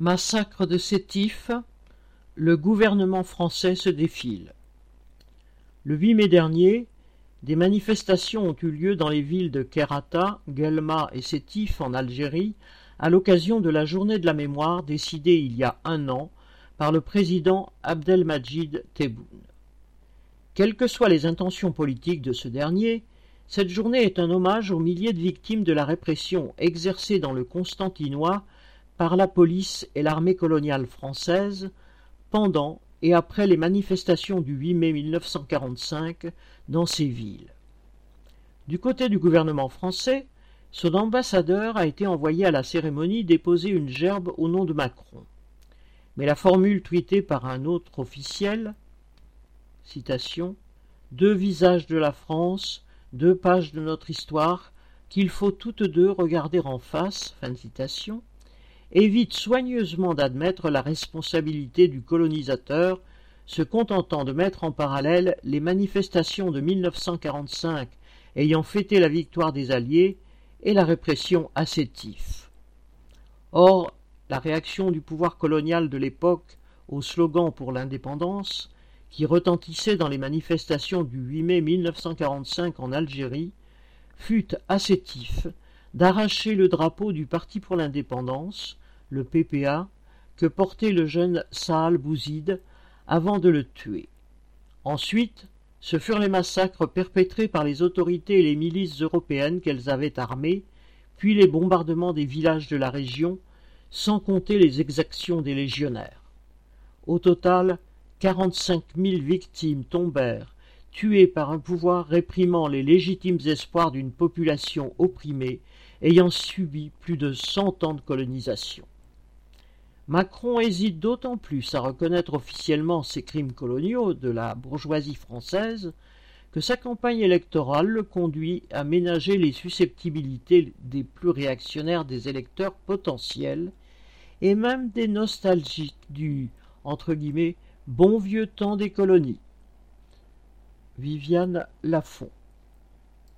Massacre de Sétif, le gouvernement français se défile. Le 8 mai dernier, des manifestations ont eu lieu dans les villes de Kerata, Guelma et Sétif en Algérie à l'occasion de la journée de la mémoire décidée il y a un an par le président Abdelmajid Tebboune. Quelles que soient les intentions politiques de ce dernier, cette journée est un hommage aux milliers de victimes de la répression exercée dans le Constantinois par la police et l'armée coloniale française pendant et après les manifestations du 8 mai 1945 dans ces villes. Du côté du gouvernement français, son ambassadeur a été envoyé à la cérémonie déposer une gerbe au nom de Macron. Mais la formule tweetée par un autre officiel, Deux visages de la France, deux pages de notre histoire, qu'il faut toutes deux regarder en face, évite soigneusement d'admettre la responsabilité du colonisateur, se contentant de mettre en parallèle les manifestations de 1945 ayant fêté la victoire des Alliés et la répression à. Or, la réaction du pouvoir colonial de l'époque au slogan pour l'indépendance, qui retentissait dans les manifestations du 8 mai 1945 en Algérie, fut à Sétif d'arracher le drapeau du Parti pour l'indépendance, le PPA, que portait le jeune Saal Bouzid avant de le tuer. Ensuite, ce furent les massacres perpétrés par les autorités et les milices européennes qu'elles avaient armées, puis les bombardements des villages de la région, sans compter les exactions des légionnaires. Au total, quarante-cinq mille victimes tombèrent, tuées par un pouvoir réprimant les légitimes espoirs d'une population opprimée ayant subi plus de cent ans de colonisation. Macron hésite d'autant plus à reconnaître officiellement ces crimes coloniaux de la bourgeoisie française que sa campagne électorale le conduit à ménager les susceptibilités des plus réactionnaires des électeurs potentiels et même des nostalgiques du bon vieux temps des colonies. Viviane Lafont